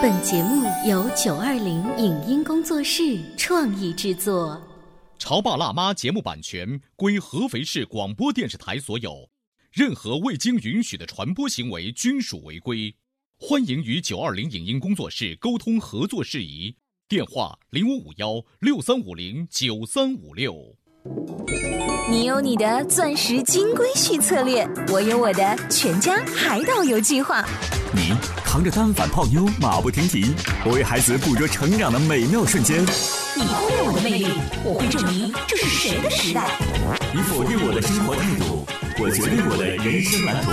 本节目由九二零影音工作室创意制作。潮爸辣妈节目版权归合肥市广播电视台所有，任何未经允许的传播行为均属违规。欢迎与九二零影音工作室沟通合作事宜，电话零五五幺六三五零九三五六。你有你的钻石金龟婿策略，我有我的全家海岛游计划。你扛着单反泡妞马不停蹄，我为孩子捕捉成长的美妙瞬间。你忽略我的魅力，我会证明这是谁的时代。你否定我的生活态度，我决定我的人生蓝图。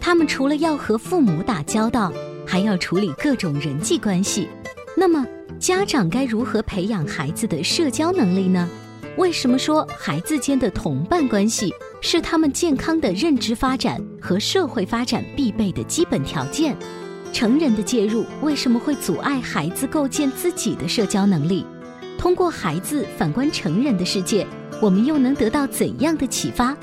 他们除了要和父母打交道，还要处理各种人际关系。那么，家长该如何培养孩子的社交能力呢？为什么说孩子间的同伴关系是他们健康的认知发展和社会发展必备的基本条件？成人的介入为什么会阻碍孩子构建自己的社交能力？通过孩子反观成人的世界，我们又能得到怎样的启发？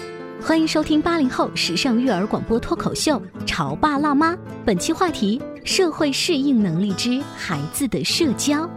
欢迎收听八零后时尚育儿广播脱口秀《潮爸辣妈》，本期话题：社会适应能力之孩子的社交。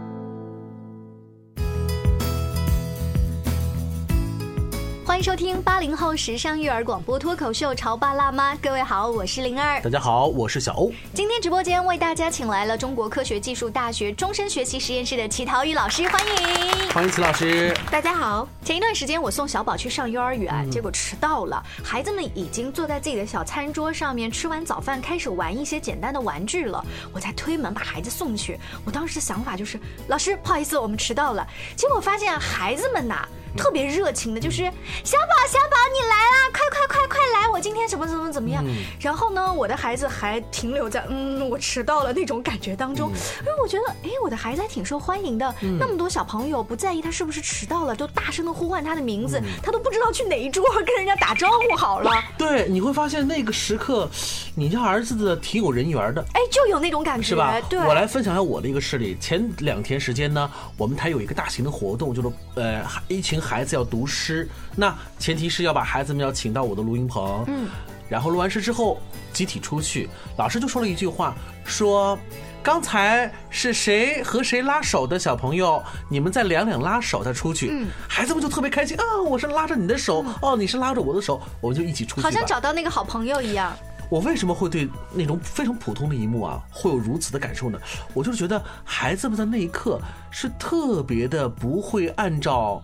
迎收听八零后时尚育儿广播脱口秀《潮爸辣妈》，各位好，我是灵儿，大家好，我是小欧。今天直播间为大家请来了中国科学技术大学终身学习实验室的齐陶宇老师，欢迎，欢迎齐老师。大家好。前一段时间我送小宝去上幼儿园，结果迟到了，孩子们已经坐在自己的小餐桌上面吃完早饭，开始玩一些简单的玩具了。我在推门把孩子送去，我当时的想法就是，老师不好意思，我们迟到了。结果发现孩子们呐。特别热情的，就是小宝，小宝，你来啦！快快快快来！我今天怎么怎么怎么样？然后呢，我的孩子还停留在嗯，我迟到了那种感觉当中。因为我觉得，哎，我的孩子还挺受欢迎的，那么多小朋友不在意他是不是迟到了，都大声的呼唤他的名字，他都不知道去哪一桌跟人家打招呼好了。对，你会发现那个时刻，你家儿子的挺有人缘的。哎，就有那种感觉，是吧？对。我来分享一下我的一个事例。前两天时间呢，我们台有一个大型的活动，就是呃，一群。孩子要读诗，那前提是要把孩子们要请到我的录音棚，嗯，然后录完诗之后集体出去。老师就说了一句话，说刚才是谁和谁拉手的小朋友，你们再两两拉手再出去。嗯，孩子们就特别开心啊，我是拉着你的手，哦，你是拉着我的手，我们就一起出去，好像找到那个好朋友一样。我为什么会对那种非常普通的一幕啊，会有如此的感受呢？我就是觉得孩子们在那一刻是特别的不会按照。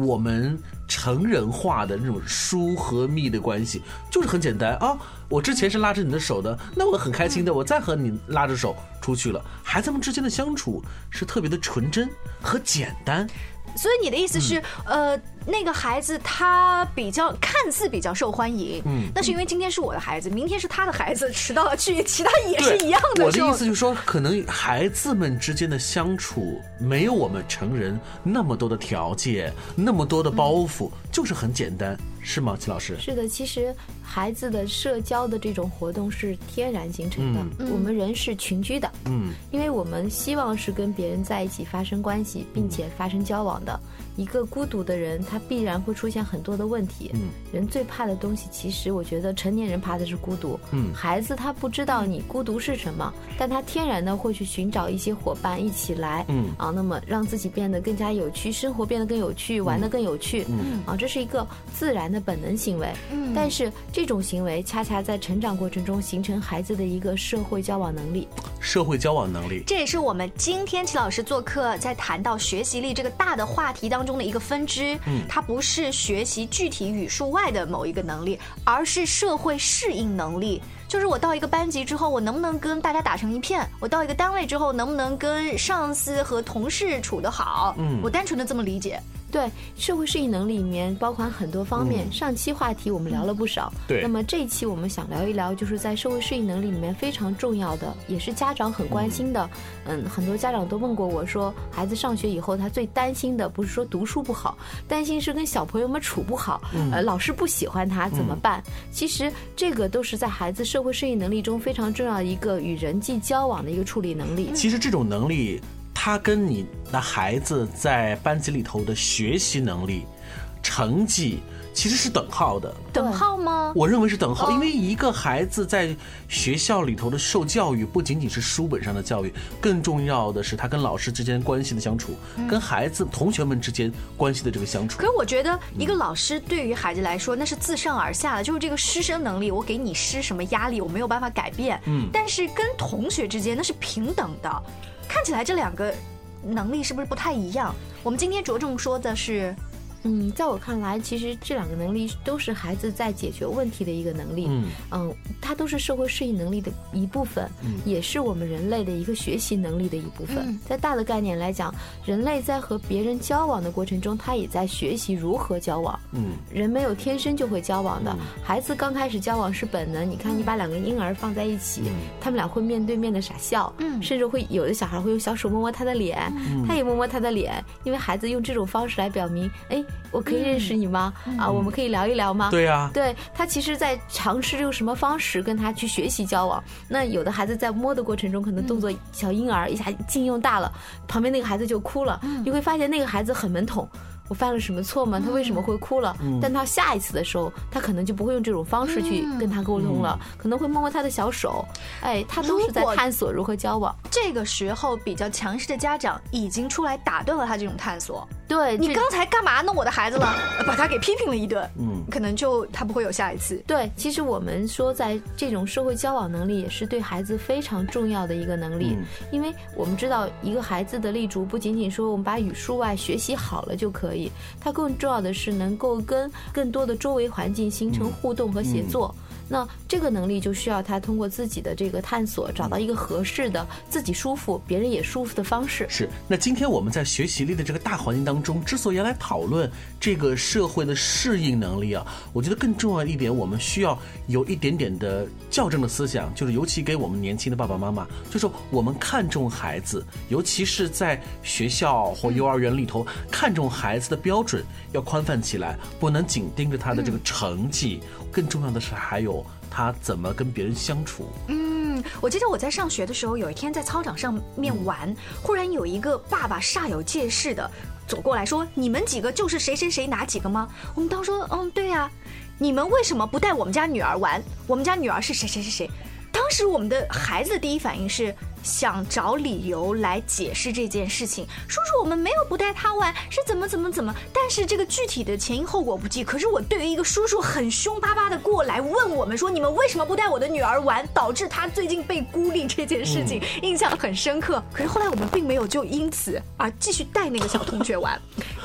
我们成人化的那种疏和密的关系，就是很简单啊。我之前是拉着你的手的，那我很开心的，我再和你拉着手出去了。孩子们之间的相处是特别的纯真和简单。所以你的意思是，呃，那个孩子他比较看似比较受欢迎，嗯，那是因为今天是我的孩子，明天是他的孩子，迟到了去，其他也是一样的。我的意思就是说，可能孩子们之间的相处没有我们成人那么多的条件，那么多的包袱，就是很简单，是吗，齐老师？是的，其实孩子的社交的这种活动是天然形成的。我们人是群居的，嗯，因为我们希望是跟别人在一起发生关系，并且发生交往。的一个孤独的人，他必然会出现很多的问题。嗯，人最怕的东西，其实我觉得成年人怕的是孤独。嗯，孩子他不知道你孤独是什么，但他天然的会去寻找一些伙伴一起来。嗯，啊，那么让自己变得更加有趣，生活变得更有趣，玩得更有趣。嗯，啊，这是一个自然的本能行为。嗯，但是这种行为恰恰在成长过程中形成孩子的一个社会交往能力。社会交往能力，这也是我们今天齐老师做客在谈到学习力这个大的话题当中的一个分支。嗯，它不是学习具体语数外的某一个能力，而是社会适应能力。就是我到一个班级之后，我能不能跟大家打成一片？我到一个单位之后，能不能跟上司和同事处得好？嗯，我单纯的这么理解。对，社会适应能力里面包含很多方面。上期话题我们聊了不少，对。那么这一期我们想聊一聊，就是在社会适应能力里面非常重要的，也是家长很关心的。嗯，很多家长都问过我说，孩子上学以后，他最担心的不是说读书不好，担心是跟小朋友们处不好，呃，老师不喜欢他怎么办？其实这个都是在孩子社会适应能力中非常重要的一个与人际交往的一个处理能力。其实这种能力。他跟你的孩子在班级里头的学习能力、成绩其实是等号的。等号吗？我认为是等号，因为一个孩子在学校里头的受教育，不仅仅是书本上的教育，更重要的是他跟老师之间关系的相处，跟孩子、同学们之间关系的这个相处。可是我觉得，一个老师对于孩子来说，那是自上而下的，就是这个师生能力，我给你施什么压力，我没有办法改变。嗯。但是跟同学之间，那是平等的。看起来这两个能力是不是不太一样？我们今天着重说的是。嗯，在我看来，其实这两个能力都是孩子在解决问题的一个能力。嗯，嗯，它都是社会适应能力的一部分，也是我们人类的一个学习能力的一部分。在大的概念来讲，人类在和别人交往的过程中，他也在学习如何交往。嗯，人没有天生就会交往的，孩子刚开始交往是本能。你看，你把两个婴儿放在一起，他们俩会面对面的傻笑，嗯甚至会有的小孩会用小手摸摸他的脸，他也摸摸他的脸，因为孩子用这种方式来表明，哎。我可以认识你吗？啊，我们可以聊一聊吗？对呀，对他其实，在尝试用什么方式跟他去学习交往。那有的孩子在摸的过程中，可能动作小婴儿一下劲用大了，旁边那个孩子就哭了。你会发现那个孩子很懵懂。我犯了什么错吗？他为什么会哭了？但他下一次的时候，他可能就不会用这种方式去跟他沟通了，可能会摸摸他的小手。哎，他都是在探索如何交往。这个时候，比较强势的家长已经出来打断了他这种探索。对你刚才干嘛弄我的孩子了？把他给批评了一顿。嗯，可能就他不会有下一次。对，其实我们说，在这种社会交往能力也是对孩子非常重要的一个能力，因为我们知道，一个孩子的立足不仅仅说我们把语数外学习好了就可以，他更重要的是能够跟更多的周围环境形成互动和协作。那这个能力就需要他通过自己的这个探索，找到一个合适的、自己舒服、别人也舒服的方式。是。那今天我们在学习力的这个大环境当中，之所以来讨论这个社会的适应能力啊，我觉得更重要一点，我们需要有一点点的校正的思想，就是尤其给我们年轻的爸爸妈妈，就是我们看重孩子，尤其是在学校或幼儿园里头，看重孩子的标准要宽泛起来，不能紧盯着他的这个成绩。更重要的是，还有他怎么跟别人相处。嗯，我记得我在上学的时候，有一天在操场上面玩，忽然有一个爸爸煞有介事的走过来说：“你们几个就是谁谁谁哪几个吗？”我们当时说：“嗯，对呀。”你们为什么不带我们家女儿玩？我们家女儿是谁谁谁谁？当时我们的孩子的第一反应是。想找理由来解释这件事情，叔叔我们没有不带他玩，是怎么怎么怎么。但是这个具体的前因后果不记。可是我对于一个叔叔很凶巴巴的过来问我们说，你们为什么不带我的女儿玩，导致她最近被孤立这件事情，印象很深刻。可是后来我们并没有就因此而继续带那个小同学玩。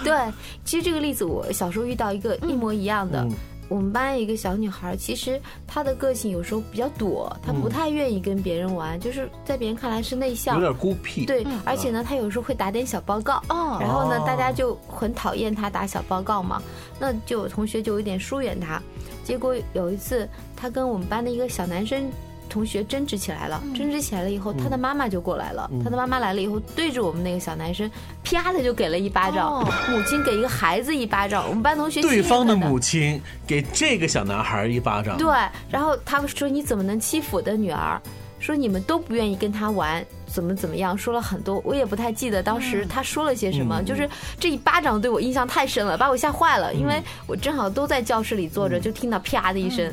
对，其实这个例子我小时候遇到一个一模一样的。我们班一个小女孩，其实她的个性有时候比较躲，她不太愿意跟别人玩，就是在别人看来是内向，有点孤僻。对，而且呢，她有时候会打点小报告，然后呢，大家就很讨厌她打小报告嘛，那就有同学就有点疏远她。结果有一次，她跟我们班的一个小男生。同学争执起来了，争执起来了以后，他的妈妈就过来了。他的妈妈来了以后，对着我们那个小男生，啪的就给了一巴掌。母亲给一个孩子一巴掌，我们班同学对方的母亲给这个小男孩一巴掌。对，然后他说：“你怎么能欺负我的女儿？”说你们都不愿意跟他玩。怎么怎么样？说了很多，我也不太记得当时他说了些什么。就是这一巴掌对我印象太深了，把我吓坏了。因为我正好都在教室里坐着，就听到啪的一声。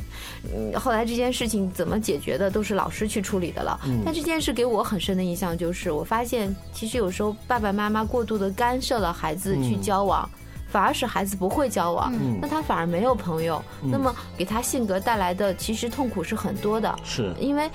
嗯，后来这件事情怎么解决的，都是老师去处理的了。但这件事给我很深的印象，就是我发现其实有时候爸爸妈妈过度的干涉了孩子去交往。反而使孩子不会交往，那他反而没有朋友，那么给他性格带来的其实痛苦是很多的。是，因为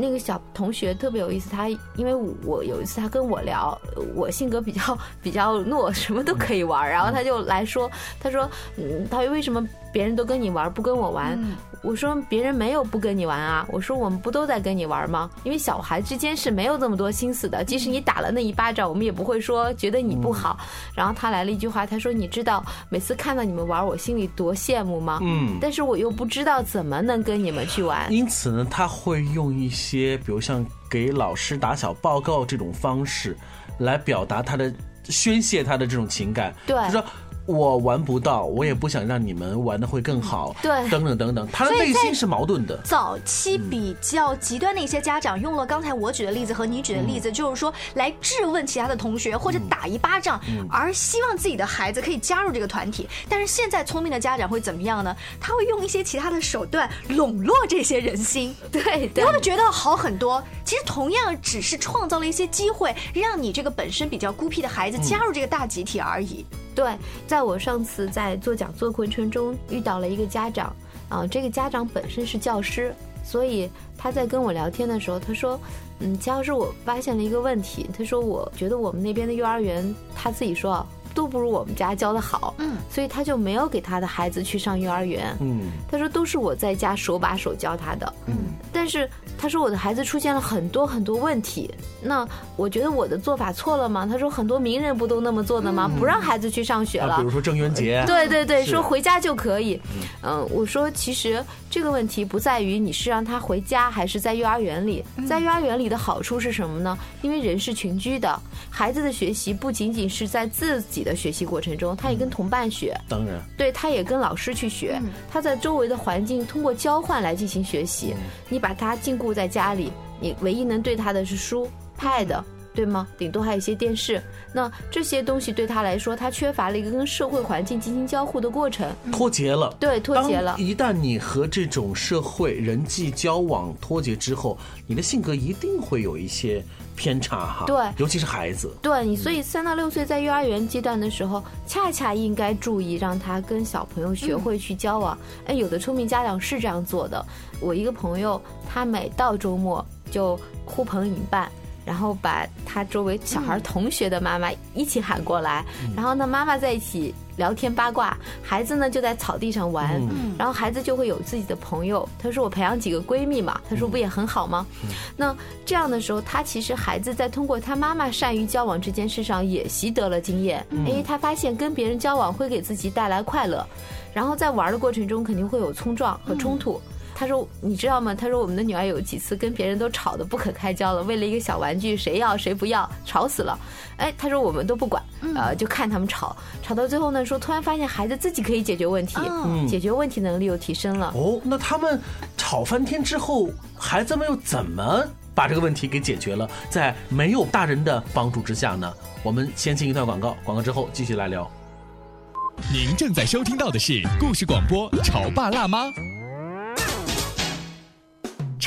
那个小同学特别有意思，他因为我有一次他跟我聊，我性格比较比较懦，什么都可以玩，然后他就来说，他说，嗯，他为什么？别人都跟你玩，不跟我玩。我说别人没有不跟你玩啊。我说我们不都在跟你玩吗？因为小孩之间是没有这么多心思的。即使你打了那一巴掌，我们也不会说觉得你不好。然后他来了一句话，他说：“你知。”知道每次看到你们玩，我心里多羡慕吗？嗯，但是我又不知道怎么能跟你们去玩。因此呢，他会用一些，比如像给老师打小报告这种方式，来表达他的宣泄他的这种情感。对，就说。我玩不到，我也不想让你们玩的会更好，对，等等等等，他的内心是矛盾的。早期比较极端的一些家长用了刚才我举的例子和你举的例子，就是说来质问其他的同学或者打一巴掌，而希望自己的孩子可以加入这个团体。但是现在聪明的家长会怎么样呢？他会用一些其他的手段笼络这些人心，对，他们觉得好很多。其实同样只是创造了一些机会，让你这个本身比较孤僻的孩子加入这个大集体而已。对，在我上次在做讲座过程中遇到了一个家长，啊，这个家长本身是教师，所以他在跟我聊天的时候，他说，嗯，钱老师，我发现了一个问题，他说，我觉得我们那边的幼儿园，他自己说啊。都不如我们家教的好，嗯，所以他就没有给他的孩子去上幼儿园，嗯，他说都是我在家手把手教他的，嗯，但是他说我的孩子出现了很多很多问题，那我觉得我的做法错了吗？他说很多名人不都那么做的吗？不让孩子去上学了，比如说郑渊洁，对对对，说回家就可以，嗯，我说其实这个问题不在于你是让他回家还是在幼儿园里，在幼儿园里的好处是什么呢？因为人是群居的，孩子的学习不仅仅是在自己。的学习过程中，他也跟同伴学，当然，对，他也跟老师去学，他在周围的环境通过交换来进行学习。你把他禁锢在家里，你唯一能对他的是书、pad。对吗？顶多还有一些电视，那这些东西对他来说，他缺乏了一个跟社会环境进行交互的过程，脱节了。对，脱节了。一旦你和这种社会人际交往脱节之后，你的性格一定会有一些偏差哈。对，尤其是孩子。对你，所以三到六岁在幼儿园阶段的时候，恰恰应该注意让他跟小朋友学会去交往。哎，有的聪明家长是这样做的。我一个朋友，他每到周末就呼朋引伴。然后把他周围小孩同学的妈妈一起喊过来，然后呢，妈妈在一起聊天八卦，孩子呢就在草地上玩，然后孩子就会有自己的朋友。他说我培养几个闺蜜嘛，他说不也很好吗？那这样的时候，他其实孩子在通过他妈妈善于交往这件事上也习得了经验。哎，他发现跟别人交往会给自己带来快乐，然后在玩的过程中肯定会有冲撞和冲突。他说：“你知道吗？他说我们的女儿有几次跟别人都吵得不可开交了，为了一个小玩具，谁要谁不要，吵死了。哎，他说我们都不管，呃，就看他们吵，吵到最后呢，说突然发现孩子自己可以解决问题，解决问题能力又提升了。哦，那他们吵翻天之后，孩子们又怎么把这个问题给解决了？在没有大人的帮助之下呢？我们先进一段广告，广告之后继续来聊。您正在收听到的是故事广播《潮爸辣妈》。”《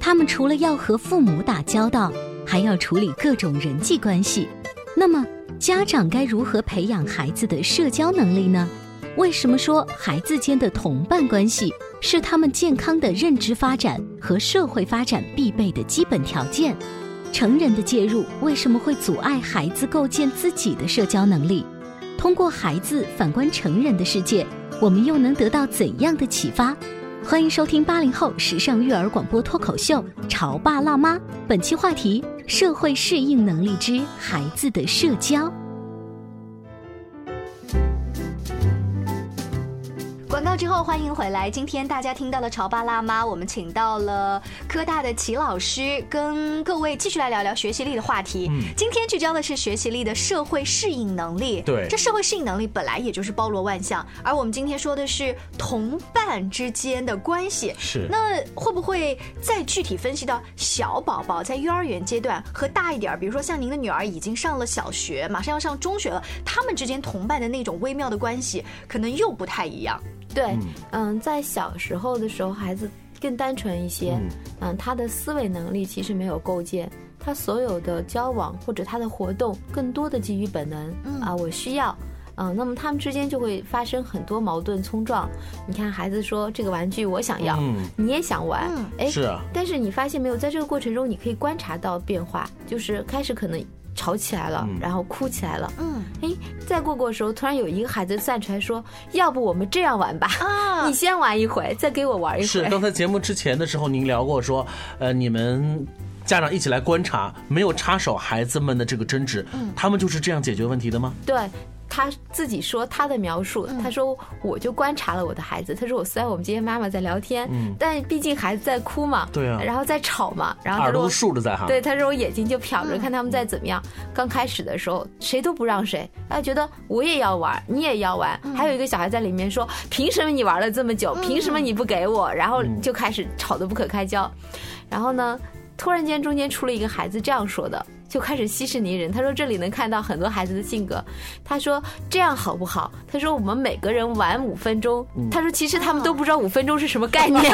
他们除了要和父母打交道，还要处理各种人际关系。那么，家长该如何培养孩子的社交能力呢？为什么说孩子间的同伴关系是他们健康的认知发展和社会发展必备的基本条件？成人的介入为什么会阻碍孩子构建自己的社交能力？通过孩子反观成人的世界，我们又能得到怎样的启发？欢迎收听八零后时尚育儿广播脱口秀《潮爸辣妈》，本期话题：社会适应能力之孩子的社交。之后，欢迎回来。今天大家听到了潮爸辣妈，我们请到了科大的齐老师，跟各位继续来聊聊学习力的话题。嗯，今天聚焦的是学习力的社会适应能力。对，这社会适应能力本来也就是包罗万象，而我们今天说的是同伴之间的关系。是，那会不会再具体分析到小宝宝在幼儿园阶段和大一点，比如说像您的女儿已经上了小学，马上要上中学了，他们之间同伴的那种微妙的关系，可能又不太一样。对，嗯，在小时候的时候，孩子更单纯一些，嗯，他的思维能力其实没有构建，他所有的交往或者他的活动，更多的基于本能，啊，我需要，嗯，那么他们之间就会发生很多矛盾冲撞。你看，孩子说这个玩具我想要，你也想玩，哎，是啊，但是你发现没有，在这个过程中，你可以观察到变化，就是开始可能。吵起来了，然后哭起来了。嗯，哎，再过过的时候，突然有一个孩子站出来说：“要不我们这样玩吧？啊，你先玩一回，再给我玩一回。”是刚才节目之前的时候，您聊过说，呃，你们家长一起来观察，没有插手孩子们的这个争执，他们就是这样解决问题的吗？对。他自己说他的描述，他说我就观察了我的孩子。他说我虽然我们今天妈妈在聊天，但毕竟孩子在哭嘛，对啊，然后在吵嘛，然后耳朵竖着在哈。对，他说我眼睛就瞟着看他们在怎么样。刚开始的时候谁都不让谁，他觉得我也要玩，你也要玩。还有一个小孩在里面说，凭什么你玩了这么久？凭什么你不给我？然后就开始吵得不可开交。然后呢，突然间中间出了一个孩子这样说的。就开始息事宁人。他说：“这里能看到很多孩子的性格。”他说：“这样好不好？”他说：“我们每个人玩五分钟。”他说：“其实他们都不知道五分钟是什么概念。”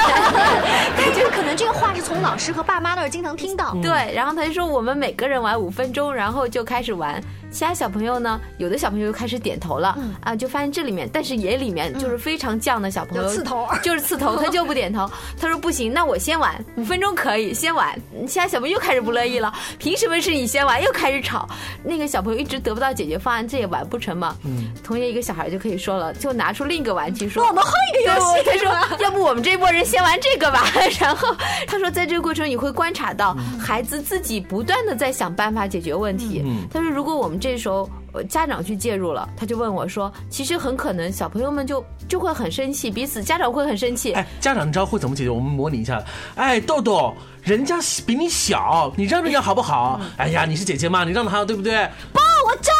但就是可能这个话是从老师和爸妈那儿经常听到。对，然后他就说：“我们每个人玩五分钟，然后就开始玩。”其他小朋友呢？有的小朋友就开始点头了啊，就发现这里面，但是也里面就是非常犟的小朋友，刺头，就是刺头，他就不点头。他说：“不行，那我先玩五分钟可以，先玩。”其他小朋友又开始不乐意了，凭什么是你？先玩又开始吵，那个小朋友一直得不到解决方案，这也玩不成嘛。嗯，同学一个小孩就可以说了，就拿出另一个玩具说：“我们换一个游戏。”他说：“要不我们这波人先玩这个吧。”然后他说，在这个过程你会观察到孩子自己不断的在想办法解决问题。他说：“如果我们这时候。”家长去介入了，他就问我说：“其实很可能小朋友们就就会很生气，彼此家长会很生气。”哎，家长你知道会怎么解决？我们模拟一下。哎，豆豆，人家比你小，你让着点好不好？哎呀，你是姐姐嘛，你让着他对不对？不，我就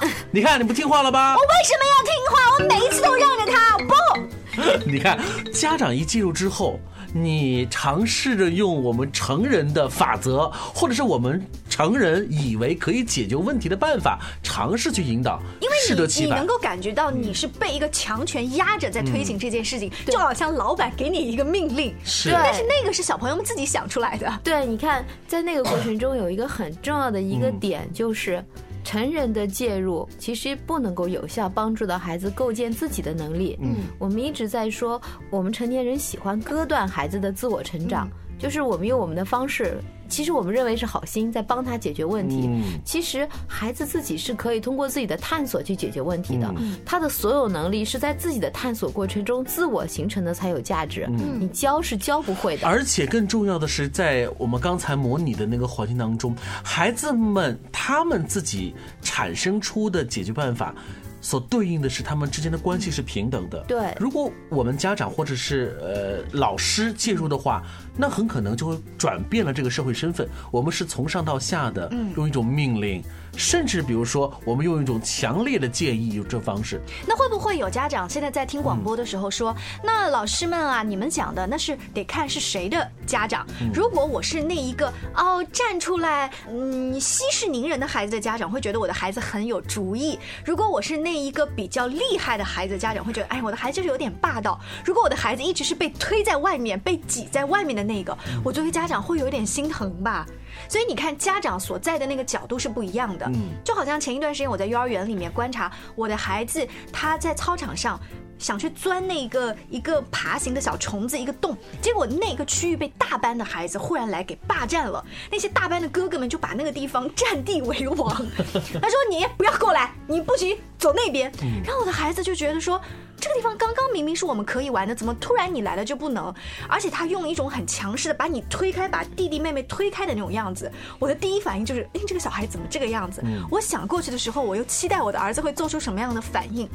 不。你看你不听话了吧？我为什么要听话？我每一次都让着他。不，你看家长一介入之后。你尝试着用我们成人的法则，或者是我们成人以为可以解决问题的办法，尝试去引导，因为你你能够感觉到你是被一个强权压着在推行这件事情，就好像老板给你一个命令，是，但是那个是小朋友们自己想出来的。对，你看，在那个过程中有一个很重要的一个点就是。成人的介入其实不能够有效帮助到孩子构建自己的能力。嗯，我们一直在说，我们成年人喜欢割断孩子的自我成长，就是我们用我们的方式。其实我们认为是好心在帮他解决问题，其实孩子自己是可以通过自己的探索去解决问题的。他的所有能力是在自己的探索过程中自我形成的才有价值。你教是教不会的。而且更重要的是，在我们刚才模拟的那个环境当中，孩子们他们自己产生出的解决办法。所对应的是他们之间的关系是平等的。对，如果我们家长或者是呃老师介入的话，那很可能就会转变了这个社会身份。我们是从上到下的，用一种命令。甚至比如说，我们用一种强烈的建议，用这方式。那会不会有家长现在在听广播的时候说：“那老师们啊，你们讲的那是得看是谁的家长。如果我是那一个哦站出来嗯息事宁人的孩子的家长，会觉得我的孩子很有主意；如果我是那一个比较厉害的孩子家长，会觉得哎，我的孩子就是有点霸道。如果我的孩子一直是被推在外面、被挤在外面的那个，我作为家长会有点心疼吧。”所以你看，家长所在的那个角度是不一样的。嗯，就好像前一段时间我在幼儿园里面观察我的孩子，他在操场上想去钻那个一个爬行的小虫子一个洞，结果那个区域被大班的孩子忽然来给霸占了。那些大班的哥哥们就把那个地方占地为王。他说：“你不要过来，你不行，走那边。”然后我的孩子就觉得说。这个地方刚刚明明是我们可以玩的，怎么突然你来了就不能？而且他用一种很强势的把你推开，把弟弟妹妹推开的那种样子。我的第一反应就是，哎，这个小孩怎么这个样子？我想过去的时候，我又期待我的儿子会做出什么样的反应。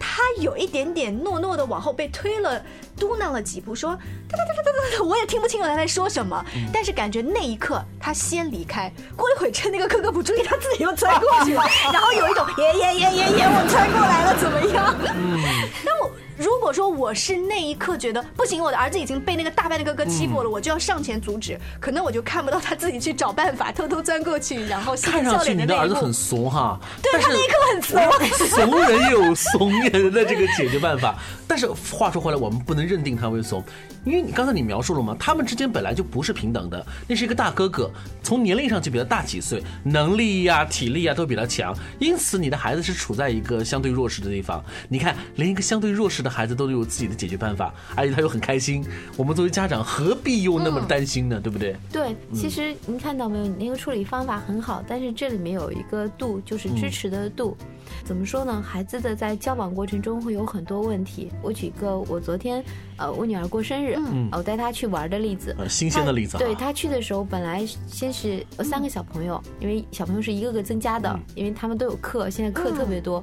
他他有一点点懦懦的往后被推了，嘟囔了几步，说哒哒哒哒哒哒，我也听不清楚他在说什么，但是感觉那一刻他先离开，过了一会趁那个哥哥不注意，他自己又钻过去了，然后有一种耶耶耶耶耶，我钻过来了，怎么样？嗯，但我。如果说我是那一刻觉得不行，我的儿子已经被那个大班的哥哥欺负了，我就要上前阻止，可能我就看不到他自己去找办法，偷偷钻过去，然后看上去你的儿子很怂哈，对他那一刻很怂，怂人有怂人的这个解决办法。但是话说回来，我们不能认定他为怂。因为你刚才你描述了嘛，他们之间本来就不是平等的。那是一个大哥哥，从年龄上就比他大几岁，能力呀、体力呀都比他强，因此你的孩子是处在一个相对弱势的地方。你看，连一个相对弱势的孩子都有自己的解决办法，而且他又很开心。我们作为家长，何必又那么担心呢？对不对？对，其实您看到没有，你那个处理方法很好，但是这里面有一个度，就是支持的度。怎么说呢？孩子的在交往过程中会有很多问题。我举个我昨天，呃，我女儿过生日，嗯我带她去玩的例子，新鲜的例子。对她去的时候，本来先是三个小朋友，因为小朋友是一个个增加的，因为他们都有课，现在课特别多。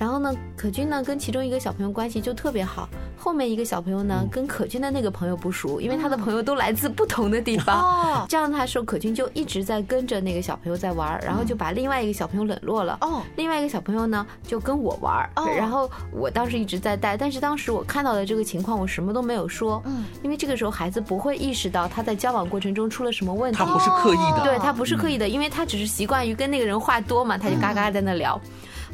然后呢，可君呢跟其中一个小朋友关系就特别好，后面一个小朋友呢跟可君的那个朋友不熟，因为他的朋友都来自不同的地方。这样他说可君就一直在跟着那个小朋友在玩，然后就把另外一个小朋友冷落了。哦，另外一个小朋友呢就跟我玩，然后我当时一直在带，但是当时我看到的这个情况，我什么都没有说。嗯，因为这个时候孩子不会意识到他在交往过程中出了什么问题，他不是刻意的，对他不是刻意的，因为他只是习惯于跟那个人话多嘛，他就嘎嘎在那聊。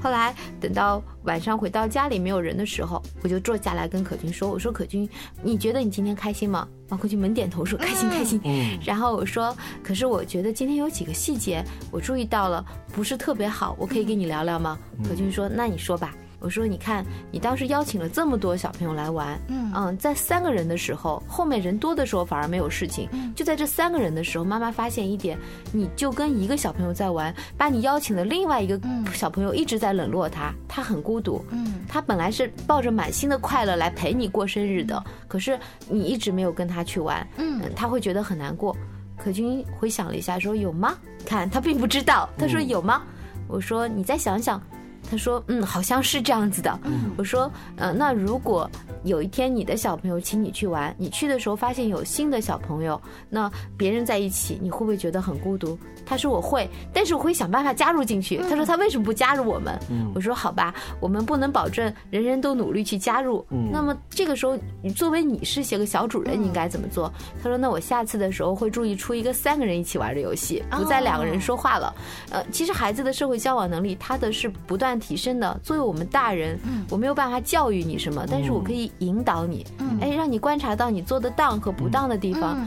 后来等到晚上回到家里没有人的时候，我就坐下来跟可君说：“我说可君，你觉得你今天开心吗？”王可君猛点头说：“开心，开心。”嗯。然后我说：“可是我觉得今天有几个细节我注意到了，不是特别好，我可以跟你聊聊吗？”可君说：“那你说吧。”我说：“你看，你当时邀请了这么多小朋友来玩，嗯嗯，在三个人的时候，后面人多的时候反而没有事情。就在这三个人的时候，妈妈发现一点，你就跟一个小朋友在玩，把你邀请的另外一个小朋友一直在冷落他，他很孤独。嗯，他本来是抱着满心的快乐来陪你过生日的，可是你一直没有跟他去玩，嗯，他会觉得很难过。可君回想了一下，说有吗？看他并不知道，他说有吗？我说你再想想。”他说：“嗯，好像是这样子的。”我说：“呃，那如果有一天你的小朋友请你去玩，你去的时候发现有新的小朋友，那别人在一起，你会不会觉得很孤独？”他说：“我会，但是我会想办法加入进去。”他说：“他为什么不加入我们？”我说：“好吧，我们不能保证人人都努力去加入。那么这个时候，你作为你是写个小主人，你应该怎么做？”他说：“那我下次的时候会注意出一个三个人一起玩的游戏，不再两个人说话了。”呃，其实孩子的社会交往能力，他的是不断。提升的，作为我们大人，我没有办法教育你什么，但是我可以引导你，嗯哎，让你观察到你做的当和不当的地方。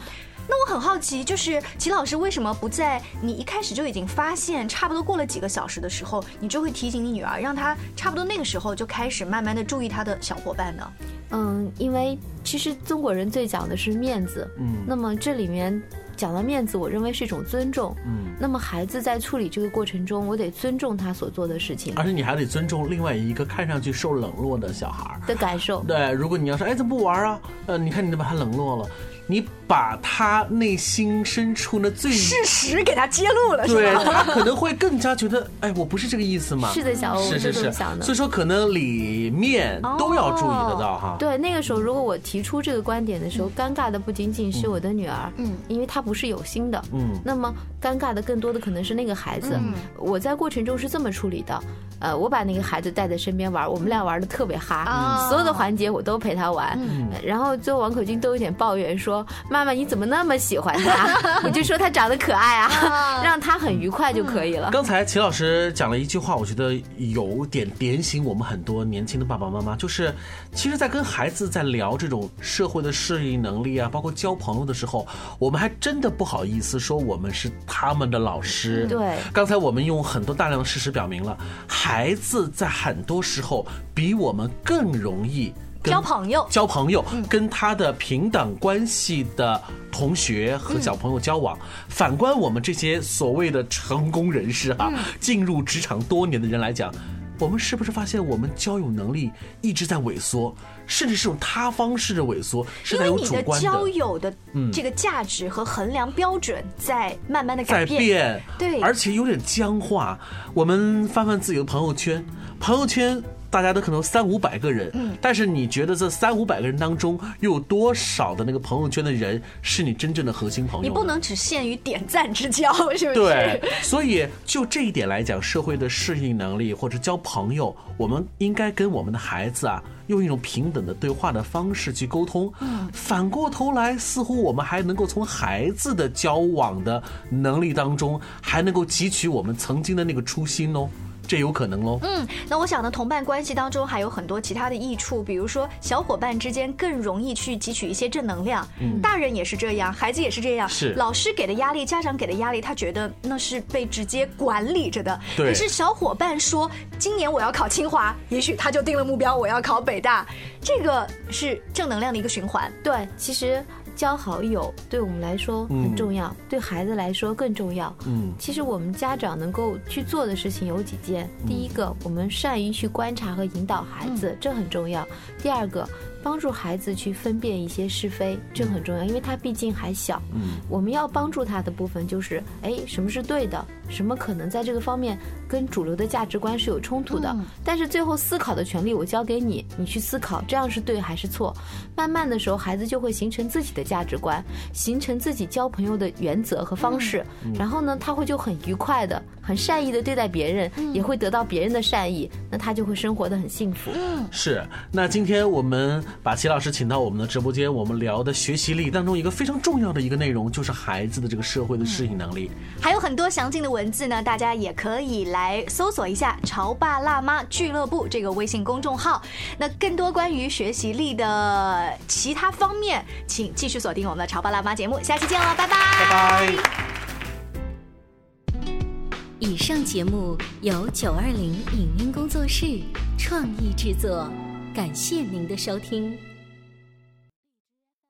那我很好奇，就是齐老师为什么不在你一开始就已经发现，差不多过了几个小时的时候，你就会提醒你女儿，让她差不多那个时候就开始慢慢的注意她的小伙伴呢？嗯，因为其实中国人最讲的是面子，嗯，那么这里面。讲到面子，我认为是一种尊重。嗯，那么孩子在处理这个过程中，我得尊重他所做的事情，而且你还得尊重另外一个看上去受冷落的小孩的感受。对，如果你要说，哎，怎么不玩啊？呃，你看你都把他冷落了。你把他内心深处的最事实给他揭露了，对他可能会更加觉得，哎，我不是这个意思嘛。是的，小欧，是是是，所以说可能里面都要注意得到哈。对，那个时候如果我提出这个观点的时候，尴尬的不仅仅是我的女儿，嗯，因为她不是有心的，嗯，那么尴尬的更多的可能是那个孩子。我在过程中是这么处理的，呃，我把那个孩子带在身边玩，我们俩玩的特别哈，所有的环节我都陪他玩，然后最后王可君都有点抱怨说。妈妈，你怎么那么喜欢他？我就说他长得可爱啊，让他很愉快就可以了。刚才秦老师讲了一句话，我觉得有点点醒我们很多年轻的爸爸妈妈，就是其实，在跟孩子在聊这种社会的适应能力啊，包括交朋友的时候，我们还真的不好意思说我们是他们的老师。对，刚才我们用很多大量的事实表明了，孩子在很多时候比我们更容易。交朋友，交朋友，跟他的平等关系的同学和小朋友交往。反观我们这些所谓的成功人士哈，进入职场多年的人来讲，我们是不是发现我们交友能力一直在萎缩，甚至是种他方式的萎缩，是在有主观的。交友的这个价值和衡量标准在慢慢的改变，对，而且有点僵化。我们翻翻自己的朋友圈，朋友圈。大家都可能三五百个人，嗯，但是你觉得这三五百个人当中，又有多少的那个朋友圈的人是你真正的核心朋友？你不能只限于点赞之交，是不是？对，所以就这一点来讲，社会的适应能力或者交朋友，我们应该跟我们的孩子啊，用一种平等的对话的方式去沟通。嗯，反过头来，似乎我们还能够从孩子的交往的能力当中，还能够汲取我们曾经的那个初心哦。这有可能喽。嗯，那我想呢，同伴关系当中还有很多其他的益处，比如说小伙伴之间更容易去汲取一些正能量。嗯，大人也是这样，孩子也是这样。是，老师给的压力，家长给的压力，他觉得那是被直接管理着的。对。可是小伙伴说，今年我要考清华，也许他就定了目标，我要考北大，这个是正能量的一个循环。对，其实。交好友对我们来说很重要，对孩子来说更重要。嗯，其实我们家长能够去做的事情有几件。第一个，我们善于去观察和引导孩子，这很重要。第二个。帮助孩子去分辨一些是非，这很重要，因为他毕竟还小。嗯，我们要帮助他的部分就是，哎，什么是对的，什么可能在这个方面跟主流的价值观是有冲突的。但是最后思考的权利我交给你，你去思考，这样是对还是错？慢慢的时候，孩子就会形成自己的价值观，形成自己交朋友的原则和方式。然后呢，他会就很愉快的、很善意的对待别人，也会得到别人的善意，那他就会生活的很幸福。嗯，是。那今天我们。把齐老师请到我们的直播间，我们聊的学习力当中一个非常重要的一个内容，就是孩子的这个社会的适应能力。还有很多详尽的文字呢，大家也可以来搜索一下“潮爸辣妈俱乐部”这个微信公众号。那更多关于学习力的其他方面，请继续锁定我们的“潮爸辣妈”节目。下期见了，拜拜！拜拜。以上节目由九二零影音工作室创意制作。感谢您的收听。